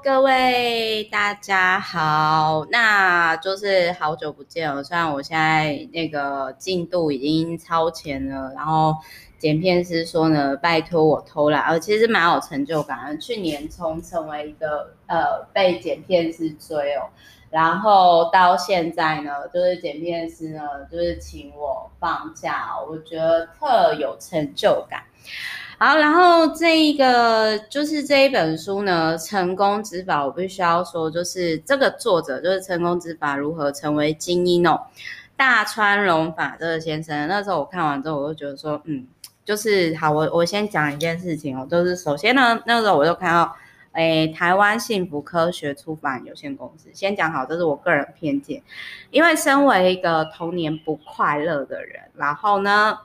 各位大家好，那就是好久不见了。虽然我现在那个进度已经超前了，然后剪片师说呢，拜托我偷懒，而其实蛮有成就感。去年从成为一个呃被剪片师追哦，然后到现在呢，就是剪片师呢，就是请我放假，我觉得特有成就感。好，然后这一个就是这一本书呢，《成功之法》，我必须要说，就是这个作者就是《成功之法》如何成为精英哦，大川隆法这个先生。那时候我看完之后，我就觉得说，嗯，就是好，我我先讲一件事情哦，就是首先呢，那时候我就看到，诶，台湾幸福科学出版有限公司，先讲好，这是我个人偏见，因为身为一个童年不快乐的人，然后呢。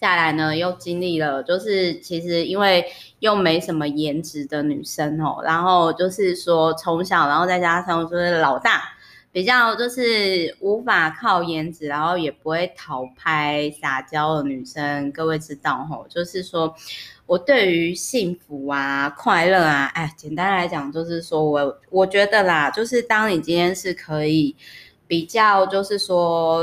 再来呢，又经历了，就是其实因为又没什么颜值的女生哦，然后就是说从小，然后再加上就是老大，比较就是无法靠颜值，然后也不会讨拍撒娇的女生，各位知道吼，就是说我对于幸福啊、快乐啊，哎，简单来讲就是说我我觉得啦，就是当你今天是可以比较，就是说。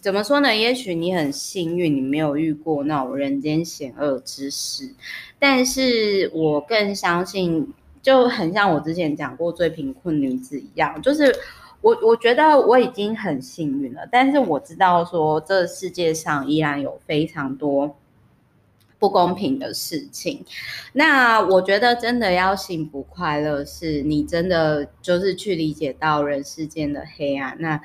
怎么说呢？也许你很幸运，你没有遇过那种人间险恶之事。但是我更相信，就很像我之前讲过最贫困女子一样，就是我我觉得我已经很幸运了。但是我知道说，这世界上依然有非常多不公平的事情。那我觉得真的要幸福快乐，是你真的就是去理解到人世间的黑暗。那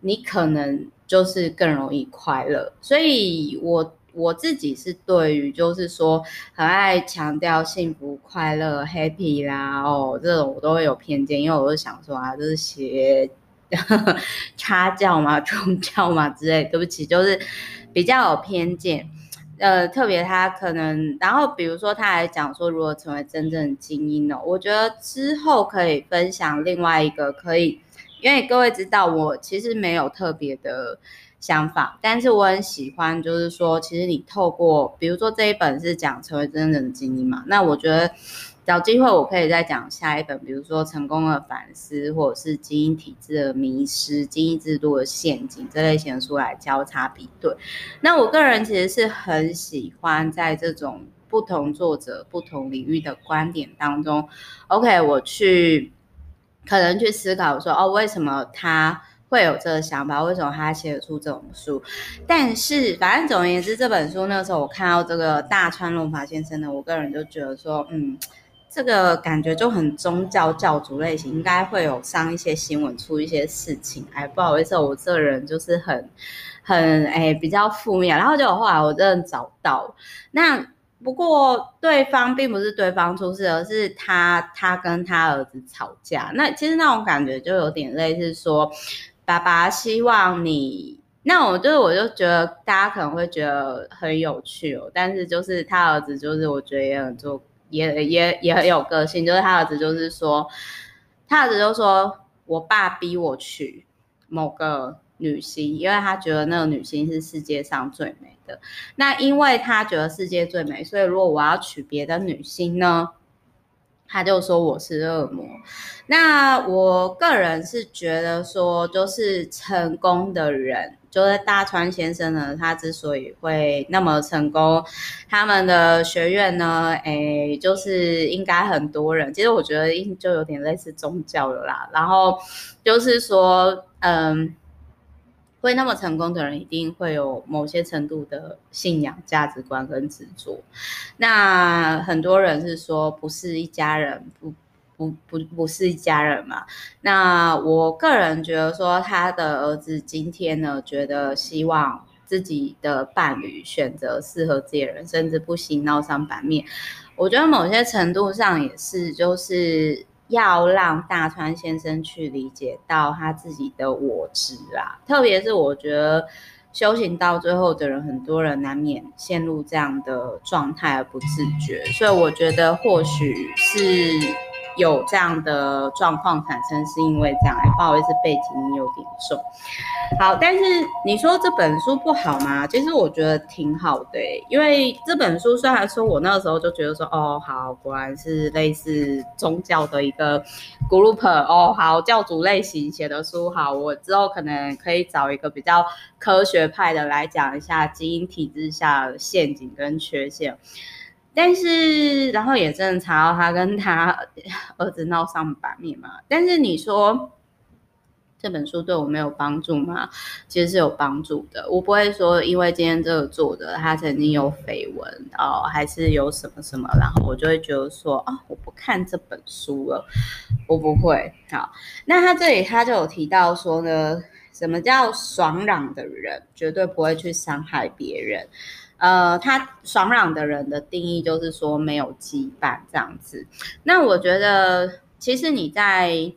你可能。就是更容易快乐，所以我我自己是对于就是说很爱强调幸福快乐 happy 啦哦，这种我都会有偏见，因为我就想说啊，就是学 插教嘛、中教嘛之类，对不起，就是比较有偏见。呃，特别他可能，然后比如说他还讲说如何成为真正的精英呢，我觉得之后可以分享另外一个可以。因为各位知道，我其实没有特别的想法，但是我很喜欢，就是说，其实你透过，比如说这一本是讲成为真正的精英嘛，那我觉得找机会我可以再讲下一本，比如说成功的反思，或者是精英体制的迷失、精英制度的陷阱这类型的书来交叉比对。那我个人其实是很喜欢在这种不同作者、不同领域的观点当中，OK，我去。可能去思考说哦，为什么他会有这个想法？为什么他写得出这种书？但是反正总而言之，这本书那时候我看到这个大川隆法先生呢，我个人就觉得说，嗯，这个感觉就很宗教教主类型，应该会有上一些新闻，出一些事情。哎，不好意思，我这人就是很很哎比较负面。然后就后来我真的找到那。不过对方并不是对方出事，而是他他跟他儿子吵架。那其实那种感觉就有点类似说，爸爸希望你，那我就是我就觉得大家可能会觉得很有趣哦。但是就是他儿子就是我觉得也很做也也也很有个性，就是他儿子就是说，他儿子就说我爸逼我去某个女星，因为他觉得那个女星是世界上最美的。那因为他觉得世界最美，所以如果我要娶别的女星呢，他就说我是恶魔。那我个人是觉得说，就是成功的人，就是大川先生呢，他之所以会那么成功，他们的学院呢，哎，就是应该很多人。其实我觉得就有点类似宗教了啦。然后就是说，嗯。会那么成功的人，一定会有某些程度的信仰、价值观跟执着。那很多人是说不是一家人，不不不不是一家人嘛。那我个人觉得说，他的儿子今天呢，觉得希望自己的伴侣选择适合自己的人，甚至不惜闹上版面。我觉得某些程度上也是，就是。要让大川先生去理解到他自己的我执啊，特别是我觉得修行到最后的人，很多人难免陷入这样的状态而不自觉，所以我觉得或许是有这样的状况产生，是因为这样。哎，不好意思，背景有点重。好，但是你说这本书不好吗？其实我觉得挺好的，因为这本书虽然说我那个时候就觉得说，哦，好，果然是类似宗教的一个 group，哦，好，教主类型写的书，好，我之后可能可以找一个比较科学派的来讲一下基因体制下的陷阱跟缺陷。但是，然后也真的查到他跟他儿子闹上版面嘛。但是你说这本书对我没有帮助吗？其实是有帮助的。我不会说因为今天这个作者他曾经有绯闻哦，还是有什么什么，然后我就会觉得说啊、我不看这本书了。我不会。好，那他这里他就有提到说呢，什么叫爽朗的人绝对不会去伤害别人。呃，他爽朗的人的定义就是说没有羁绊这样子。那我觉得，其实你在，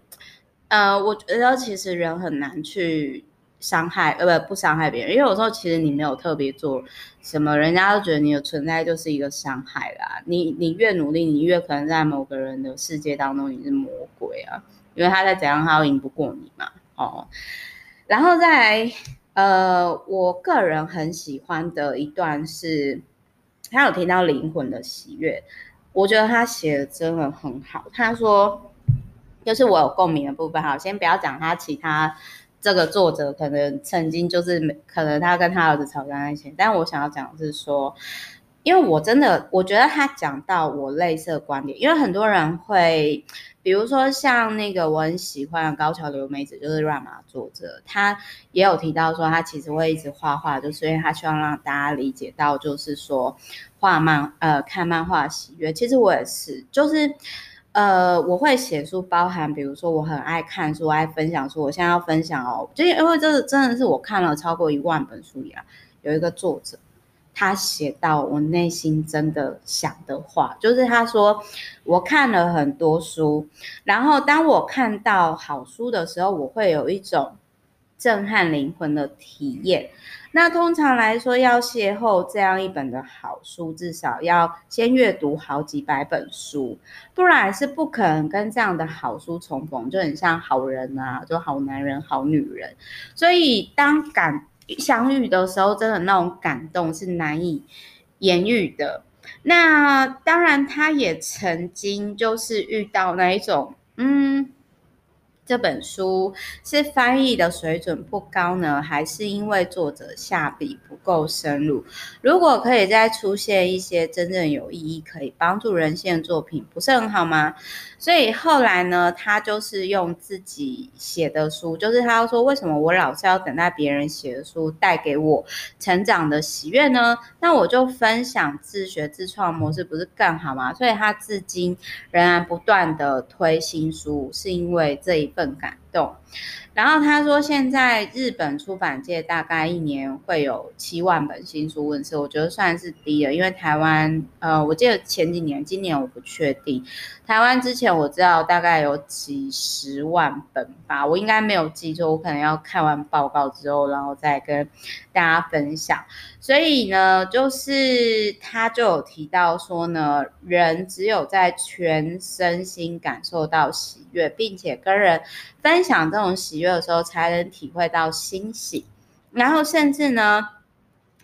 呃，我觉得其实人很难去伤害，呃，不不伤害别人，因为有时候其实你没有特别做什么，人家都觉得你的存在就是一个伤害啦。你你越努力，你越可能在某个人的世界当中你是魔鬼啊，因为他在怎样他都赢不过你嘛。哦，然后再来。呃，我个人很喜欢的一段是，他有提到灵魂的喜悦，我觉得他写的真的很好。他说，就是我有共鸣的部分。哈，先不要讲他其他这个作者可能曾经就是可能他跟他儿子吵架那些，但我想要讲的是说，因为我真的我觉得他讲到我类似的观点，因为很多人会。比如说像那个我很喜欢的高桥留美子，就是 Rama 作者，他也有提到说，他其实会一直画画，就是因为他希望让大家理解到，就是说画漫呃看漫画喜悦。其实我也是，就是呃我会写书，包含比如说我很爱看书，爱分享书。我现在要分享哦，就因为这真的是我看了超过一万本书里啊，有一个作者。他写到我内心真的想的话，就是他说，我看了很多书，然后当我看到好书的时候，我会有一种震撼灵魂的体验。那通常来说，要邂逅这样一本的好书，至少要先阅读好几百本书，不然是不可能跟这样的好书重逢，就很像好人啊，就好男人、好女人。所以当感相遇的时候，真的那种感动是难以言喻的。那当然，他也曾经就是遇到那一种，嗯。这本书是翻译的水准不高呢，还是因为作者下笔不够深入？如果可以再出现一些真正有意义、可以帮助人性的作品，不是很好吗？所以后来呢，他就是用自己写的书，就是他说，为什么我老是要等待别人写的书带给我成长的喜悦呢？那我就分享自学自创模式，不是更好吗？所以他至今仍然不断的推新书，是因为这一。更感。动。然后他说，现在日本出版界大概一年会有七万本新书问世，我觉得算是低了。因为台湾，呃，我记得前几年，今年我不确定。台湾之前我知道大概有几十万本吧，我应该没有记错，我可能要看完报告之后，然后再跟大家分享。所以呢，就是他就有提到说呢，人只有在全身心感受到喜悦，并且跟人分享这种喜悦的时候，才能体会到欣喜。然后甚至呢，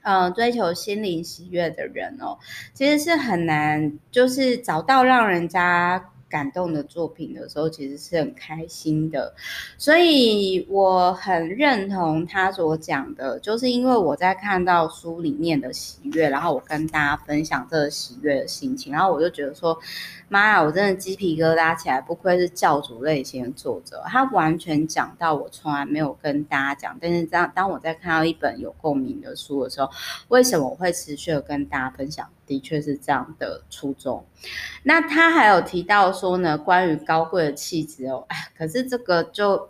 嗯、呃，追求心灵喜悦的人哦，其实是很难，就是找到让人家。感动的作品的时候，其实是很开心的，所以我很认同他所讲的，就是因为我在看到书里面的喜悦，然后我跟大家分享这个喜悦的心情，然后我就觉得说，妈呀，我真的鸡皮疙瘩起来，不愧是教主类型的作者，他完全讲到我从来没有跟大家讲，但是当当我在看到一本有共鸣的书的时候，为什么我会持续的跟大家分享？的确是这样的初衷。那他还有提到说呢，关于高贵的气质哦，哎，可是这个就，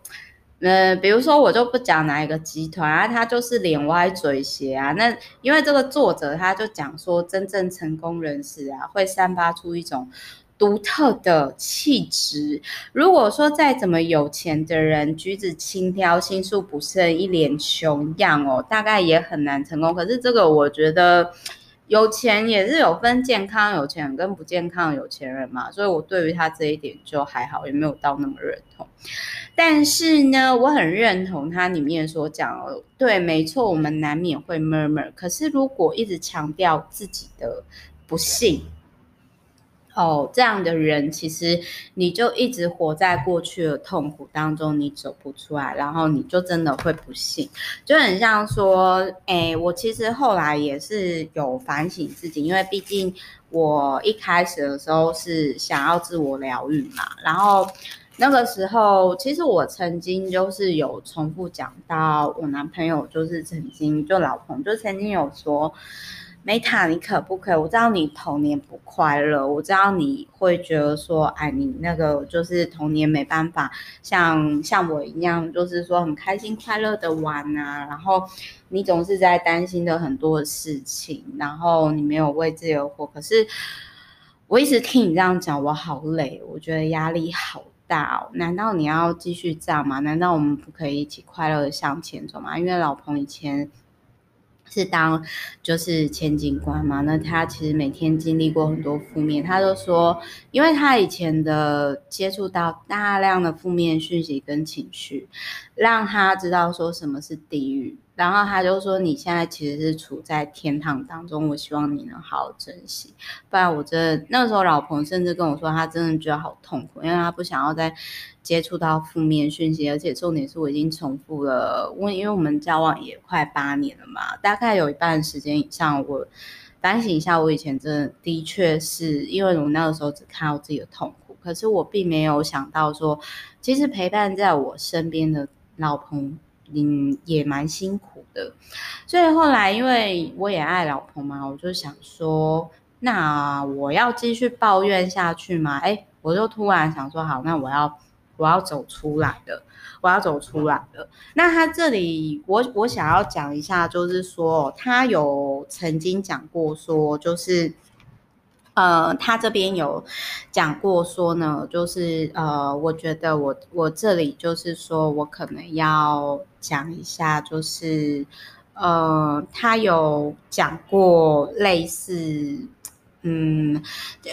呃，比如说我就不讲哪一个集团啊，他就是脸歪嘴斜啊。那因为这个作者他就讲说，真正成功人士啊，会散发出一种独特的气质。如果说再怎么有钱的人，举止轻佻、心术不慎、一脸穷样哦，大概也很难成功。可是这个我觉得。有钱也是有分健康有钱人跟不健康有钱人嘛，所以我对于他这一点就还好，也没有到那么认同。但是呢，我很认同他里面所讲，对，没错，我们难免会 murmur，可是如果一直强调自己的不幸。哦，这样的人其实你就一直活在过去的痛苦当中，你走不出来，然后你就真的会不幸，就很像说，哎，我其实后来也是有反省自己，因为毕竟我一开始的时候是想要自我疗愈嘛，然后那个时候其实我曾经就是有重复讲到我男朋友，就是曾经就老公就曾经有说。梅塔，你可不可以？我知道你童年不快乐，我知道你会觉得说，哎，你那个就是童年没办法像像我一样，就是说很开心快乐的玩啊。然后你总是在担心的很多的事情，然后你没有为自己而活。可是我一直听你这样讲，我好累，我觉得压力好大哦。难道你要继续这样吗？难道我们不可以一起快乐的向前走吗？因为老彭以前。是当就是前警官嘛，那他其实每天经历过很多负面，他都说，因为他以前的接触到大量的负面讯息跟情绪，让他知道说什么是地狱。然后他就说：“你现在其实是处在天堂当中，我希望你能好好珍惜。不然，我真的那时候，老彭甚至跟我说，他真的觉得好痛苦，因为他不想要再接触到负面讯息。而且重点是我已经重复了，我因为我们交往也快八年了嘛，大概有一半时间以上，我反省一下，我以前真的的确是因为我那个时候只看到自己的痛苦，可是我并没有想到说，其实陪伴在我身边的老彭。”嗯，也蛮辛苦的，所以后来因为我也爱老婆嘛，我就想说，那我要继续抱怨下去吗？哎，我就突然想说，好，那我要我要走出来的，我要走出来的。那他这里，我我想要讲一下，就是说他有曾经讲过说，就是。呃，他这边有讲过说呢，就是呃，我觉得我我这里就是说我可能要讲一下，就是呃，他有讲过类似，嗯，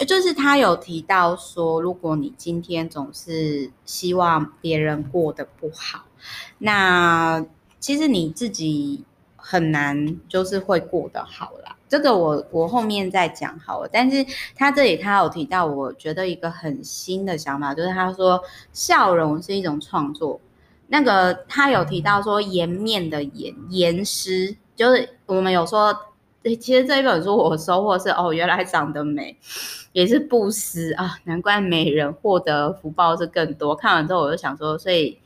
就是他有提到说，如果你今天总是希望别人过得不好，那其实你自己很难就是会过得好啦。这个我我后面再讲好了，但是他这里他有提到，我觉得一个很新的想法，就是他说笑容是一种创作。那个他有提到说颜面的颜颜师，就是我们有说，其实这一本书我收获是哦，原来长得美也是布施啊，难怪美人获得福报是更多。看完之后我就想说，所以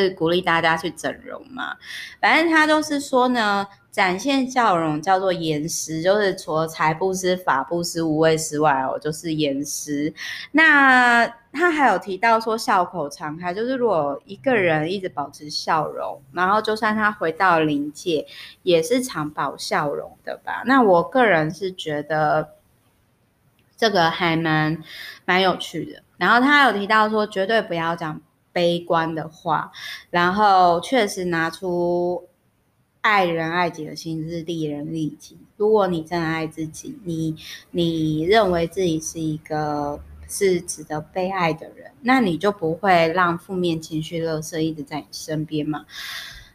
是鼓励大家去整容嘛，反正他就是说呢。展现笑容叫做颜师，就是除了财布施、法布施、无畏施外哦，就是颜师。那他还有提到说笑口常开，就是如果一个人一直保持笑容，然后就算他回到灵界，也是常保笑容的吧？那我个人是觉得这个还蛮蛮有趣的。然后他有提到说，绝对不要讲悲观的话，然后确实拿出。爱人爱己的心是利人利己。如果你真的爱自己，你你认为自己是一个是值得被爱的人，那你就不会让负面情绪、垃圾一直在你身边嘛。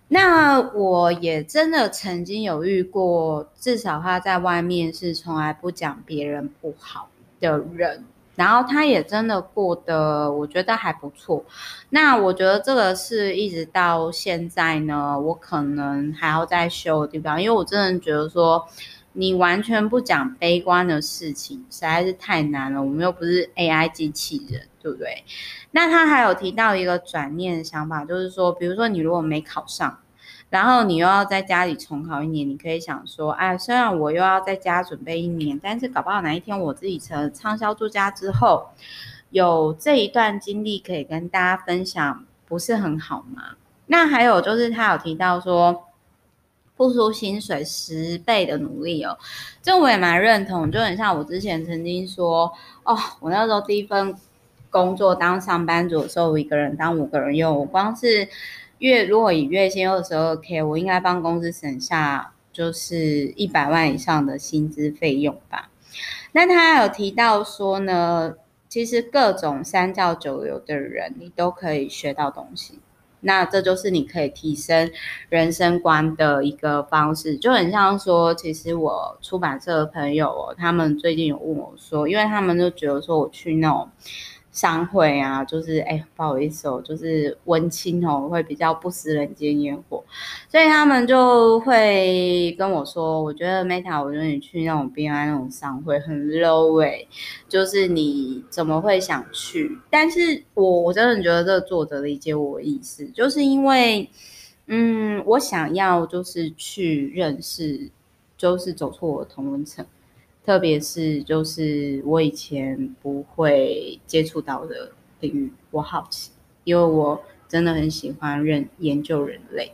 那我也真的曾经有遇过，至少他在外面是从来不讲别人不好的人。然后他也真的过得，我觉得还不错。那我觉得这个是一直到现在呢，我可能还要再修的地方，因为我真的觉得说，你完全不讲悲观的事情实在是太难了。我们又不是 AI 机器人，对不对？那他还有提到一个转念的想法，就是说，比如说你如果没考上。然后你又要在家里重考一年，你可以想说，哎，虽然我又要在家准备一年，但是搞不好哪一天我自己成了畅销作家之后，有这一段经历可以跟大家分享，不是很好吗？那还有就是他有提到说，付出薪水十倍的努力哦，这我也蛮认同，就很像我之前曾经说，哦，我那时候第一份工作当上班族的时候，我一个人当五个人用，我光是。月如果以月薪二十二 k，我应该帮公司省下就是一百万以上的薪资费用吧。那他有提到说呢，其实各种三教九流的人，你都可以学到东西。那这就是你可以提升人生观的一个方式，就很像说，其实我出版社的朋友哦，他们最近有问我说，因为他们就觉得说我去那种。商会啊，就是哎，不好意思哦，就是文青哦，会比较不食人间烟火，所以他们就会跟我说，我觉得 Meta，我觉得你去那种 BNI 那种商会很 low 哎，就是你怎么会想去？但是我我真的觉得这个作者理解我的意思，就是因为，嗯，我想要就是去认识，就是走出我的同文层。特别是就是我以前不会接触到的领域，我好奇，因为我真的很喜欢认研究人类。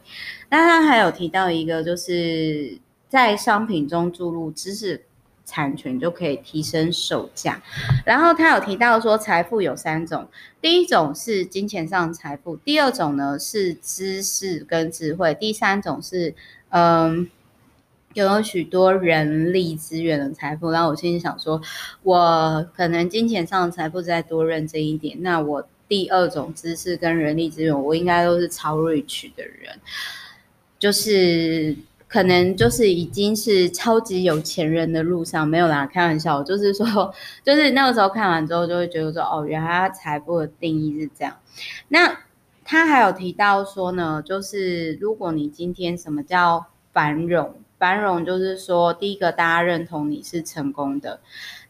那他还有提到一个，就是在商品中注入知识产权就可以提升售价。然后他有提到说，财富有三种，第一种是金钱上的财富，第二种呢是知识跟智慧，第三种是嗯。拥有许多人力资源的财富，然后我心里想说，我可能金钱上的财富再多认真一点，那我第二种知识跟人力资源，我应该都是超 rich 的人，就是可能就是已经是超级有钱人的路上，没有啦，开玩笑，就是说，就是那个时候看完之后就会觉得说，哦，原来他财富的定义是这样。那他还有提到说呢，就是如果你今天什么叫繁荣？繁荣就是说，第一个大家认同你是成功的，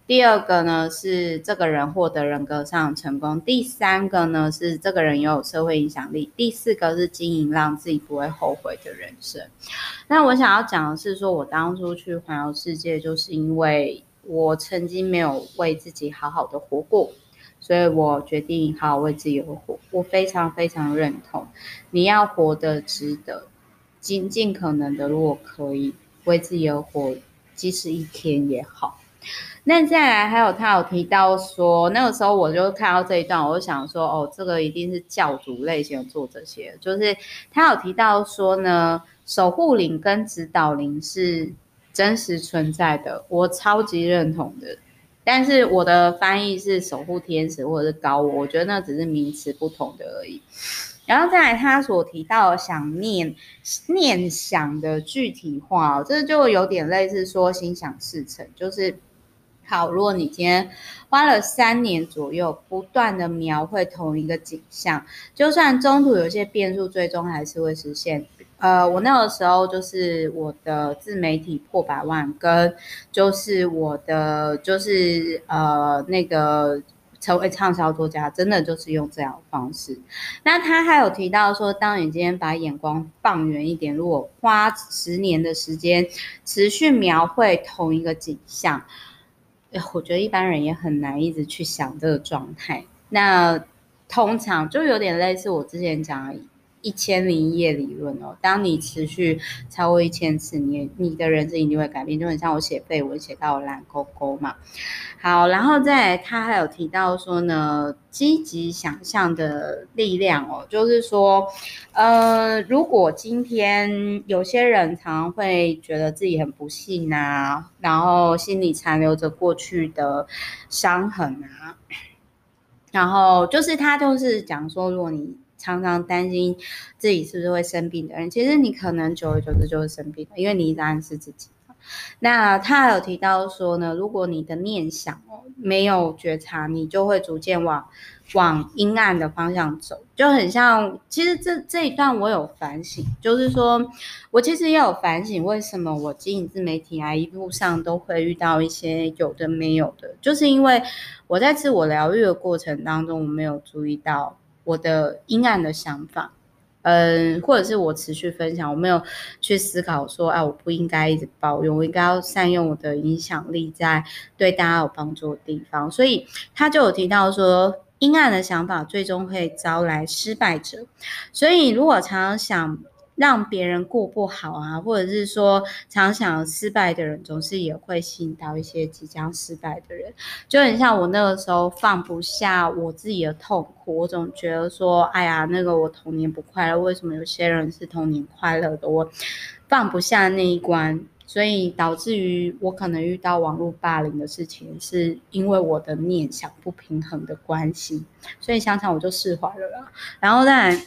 第二个呢是这个人获得人格上成功，第三个呢是这个人拥有社会影响力，第四个是经营让自己不会后悔的人生。那我想要讲的是说，我当初去环游世界，就是因为我曾经没有为自己好好的活过，所以我决定好好为自己而活。我非常非常认同，你要活得值得。尽尽可能的，如果可以为自己而活，即使一天也好。那再来，还有他有提到说，那个时候我就看到这一段，我就想说，哦，这个一定是教主类型的作者写的，就是他有提到说呢，守护灵跟指导灵是真实存在的，我超级认同的。但是我的翻译是守护天使或者是高我，我觉得那只是名词不同的而已。然后再来，他所提到想念念想的具体化哦，这就有点类似说心想事成，就是好。如果你今天花了三年左右，不断的描绘同一个景象，就算中途有些变数，最终还是会实现。呃，我那个时候就是我的自媒体破百万，跟就是我的就是呃那个。成为畅销作家，真的就是用这样的方式。那他还有提到说，当你今天把眼光放远一点，如果花十年的时间持续描绘同一个景象，我觉得一般人也很难一直去想这个状态。那通常就有点类似我之前讲的。一千零一夜理论哦，当你持续超过一千次，你你的人生一定会改变，就很像我写废文写到蓝勾勾嘛。好，然后再来他还有提到说呢，积极想象的力量哦，就是说，呃，如果今天有些人常常会觉得自己很不幸啊，然后心里残留着过去的伤痕啊，然后就是他就是讲说，如果你常常担心自己是不是会生病的人，其实你可能久而久之就会生病了，因为你一直暗示自己。那他有提到说呢，如果你的念想哦没有觉察，你就会逐渐往往阴暗的方向走，就很像。其实这这一段我有反省，就是说我其实也有反省，为什么我经营自媒体啊一路上都会遇到一些有的没有的，就是因为我在自我疗愈的过程当中，我没有注意到。我的阴暗的想法，嗯，或者是我持续分享，我没有去思考说，哎，我不应该一直抱怨，我应该要善用我的影响力在对大家有帮助的地方。所以他就有提到说，阴暗的想法最终会招来失败者。所以如果常常想让别人过不好啊，或者是说常想失败的人，总是也会吸引到一些即将失败的人。就很像我那个时候放不下我自己的痛苦，我总觉得说，哎呀，那个我童年不快乐，为什么有些人是童年快乐的？我放不下那一关，所以导致于我可能遇到网络霸凌的事情，是因为我的念想不平衡的关系。所以想想我就释怀了啦。然后再来。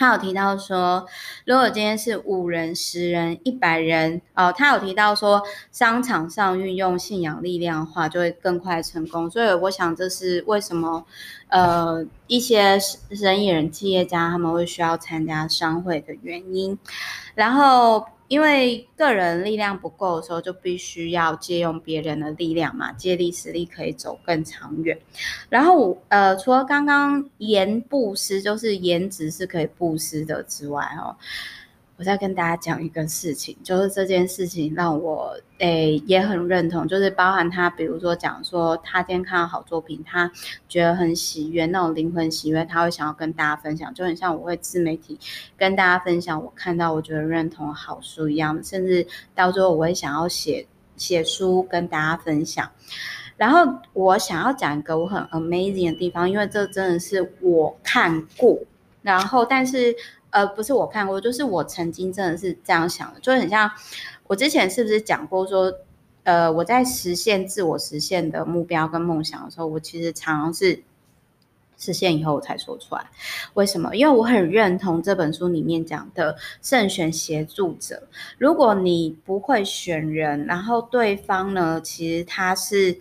他有提到说，如果今天是五人、十人、一百人，哦，他有提到说，商场上运用信仰力量的话，就会更快成功。所以我想，这是为什么，呃，一些生意人、企业家他们会需要参加商会的原因。然后。因为个人力量不够的时候，就必须要借用别人的力量嘛，借力使力可以走更长远。然后，呃，除了刚刚言布施，就是颜值是可以布施的之外，哦。我再跟大家讲一个事情，就是这件事情让我诶、也很认同，就是包含他，比如说讲说他今天看到好作品，他觉得很喜悦，那种灵魂喜悦，他会想要跟大家分享，就很像我会自媒体跟大家分享我看到我觉得认同好书一样，甚至到最后我会想要写写书跟大家分享。然后我想要讲一个我很 amazing 的地方，因为这真的是我看过，然后但是。呃，不是我看过，就是我曾经真的是这样想的，就很像我之前是不是讲过说，呃，我在实现自我实现的目标跟梦想的时候，我其实常常是实现以后我才说出来。为什么？因为我很认同这本书里面讲的慎选协助者。如果你不会选人，然后对方呢，其实他是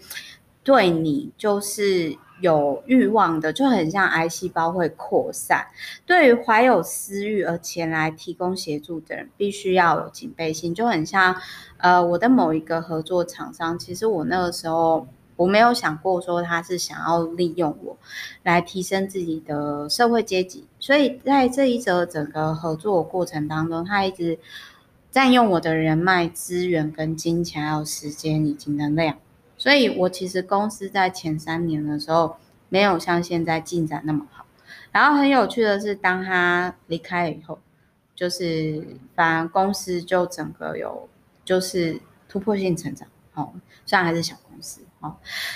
对你就是。有欲望的就很像癌细胞会扩散。对于怀有私欲而前来提供协助的人，必须要有警备心。就很像，呃，我的某一个合作厂商，其实我那个时候我没有想过说他是想要利用我来提升自己的社会阶级。所以在这一则整个合作过程当中，他一直占用我的人脉资源、跟金钱、还有时间以及能量。所以，我其实公司在前三年的时候没有像现在进展那么好。然后很有趣的是，当他离开了以后，就是反而公司就整个有就是突破性成长。哦，虽然还是小公司。哦，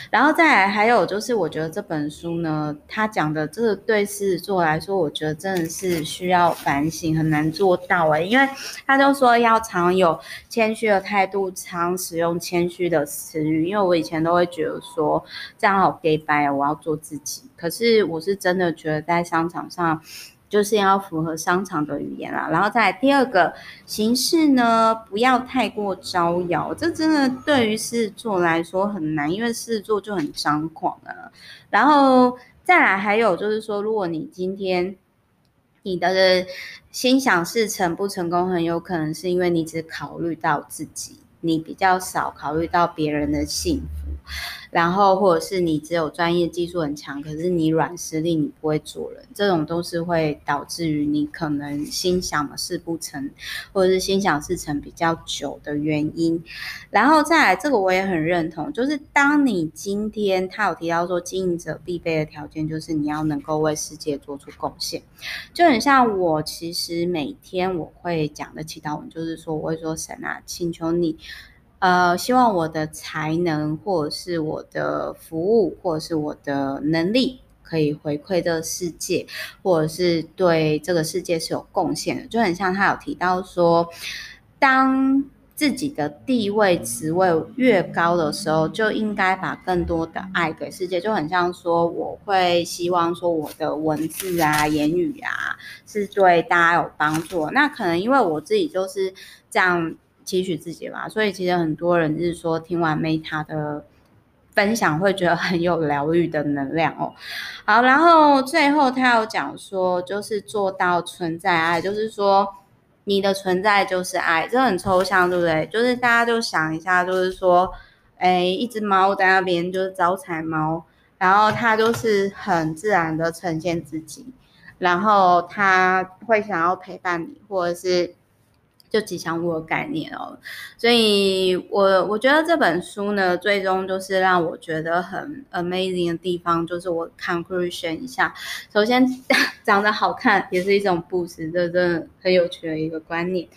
然后再来还有就是，我觉得这本书呢，他讲的这个对狮子座来说，我觉得真的是需要反省，很难做到诶，因为他就说要常有谦虚的态度，常使用谦虚的词语。因为我以前都会觉得说这样好 gay 掰，我要做自己。可是我是真的觉得在商场上。就是要符合商场的语言啦，然后再来第二个形式呢，不要太过招摇，这真的对于狮子座来说很难，因为狮子座就很张狂啊。然后再来还有就是说，如果你今天你的心想事成不成功，很有可能是因为你只考虑到自己，你比较少考虑到别人的幸福。然后，或者是你只有专业技术很强，可是你软实力你不会做人，这种都是会导致于你可能心想的事不成，或者是心想事成比较久的原因。然后再来，这个我也很认同，就是当你今天他有提到说，经营者必备的条件就是你要能够为世界做出贡献，就很像我其实每天我会讲的祈祷文，就是说我会说神啊，请求你。呃，希望我的才能，或者是我的服务，或者是我的能力，可以回馈这个世界，或者是对这个世界是有贡献的。就很像他有提到说，当自己的地位、职位越高的时候，就应该把更多的爱给世界。就很像说，我会希望说，我的文字啊、言语啊，是对大家有帮助。那可能因为我自己就是这样。期许自己吧，所以其实很多人是说听完 Meta 的分享会觉得很有疗愈的能量哦。好，然后最后他有讲说，就是做到存在爱，就是说你的存在就是爱，这很抽象，对不对？就是大家就想一下，就是说，哎，一只猫在那边就是招财猫，然后它就是很自然的呈现自己，然后它会想要陪伴你，或者是。就吉祥物的概念哦，所以我我觉得这本书呢，最终就是让我觉得很 amazing 的地方，就是我 conclusion 一下。首先，长得好看也是一种布施，这真的很有趣的一个观念。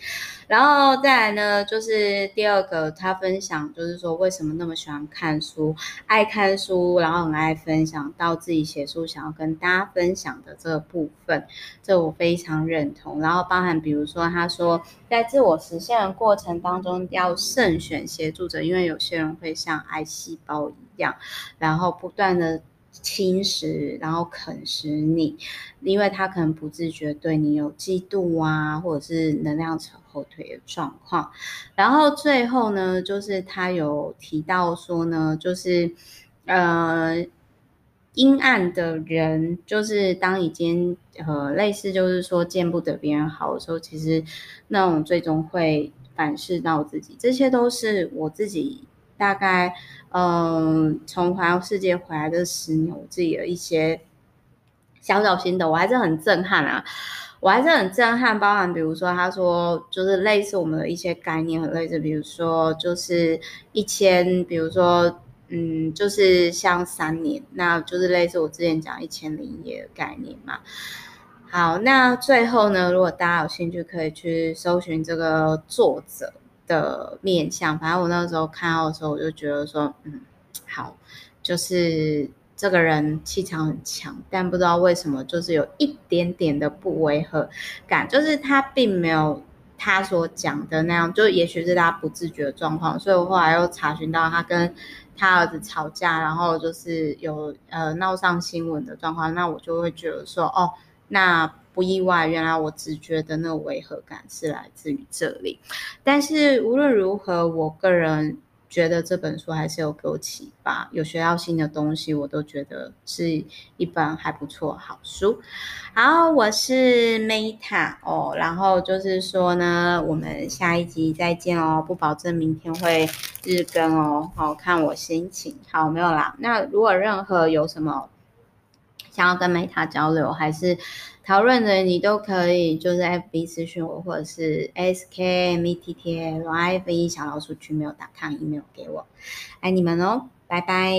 然后再来呢，就是第二个，他分享就是说为什么那么喜欢看书，爱看书，然后很爱分享到自己写书想要跟大家分享的这个部分，这我非常认同。然后包含比如说他说在自我实现的过程当中要慎选协助者，因为有些人会像癌细胞一样，然后不断的。侵蚀，然后啃食你，因为他可能不自觉对你有嫉妒啊，或者是能量扯后腿的状况。然后最后呢，就是他有提到说呢，就是呃，阴暗的人，就是当已经呃类似，就是说见不得别人好的时候，其实那种最终会反噬到自己。这些都是我自己。大概，嗯，从环游世界回来的十年，我自己的一些小小心得，我还是很震撼啊！我还是很震撼，包含比如说，他说就是类似我们的一些概念，很类似，比如说就是一千，比如说，嗯，就是像三年，那就是类似我之前讲一千零一夜的概念嘛。好，那最后呢，如果大家有兴趣，可以去搜寻这个作者。的面相，反正我那个时候看到的时候，我就觉得说，嗯，好，就是这个人气场很强，但不知道为什么，就是有一点点的不违和感，就是他并没有他所讲的那样，就也许是他不自觉的状况，所以我后来又查询到他跟他儿子吵架，然后就是有呃闹上新闻的状况，那我就会觉得说，哦，那。不意外，原来我直觉的那个违和感是来自于这里。但是无论如何，我个人觉得这本书还是有给我启发，有学到新的东西，我都觉得是一本还不错好书。好，我是 Meta 哦，然后就是说呢，我们下一集再见哦，不保证明天会日更哦，好，看我心情。好，没有啦。那如果任何有什么想要跟 Meta 交流，还是讨论的你都可以，就是 FB 私讯我，或者是 skmettlive 小老鼠 gmail.com email 给我，爱你们哦，拜拜。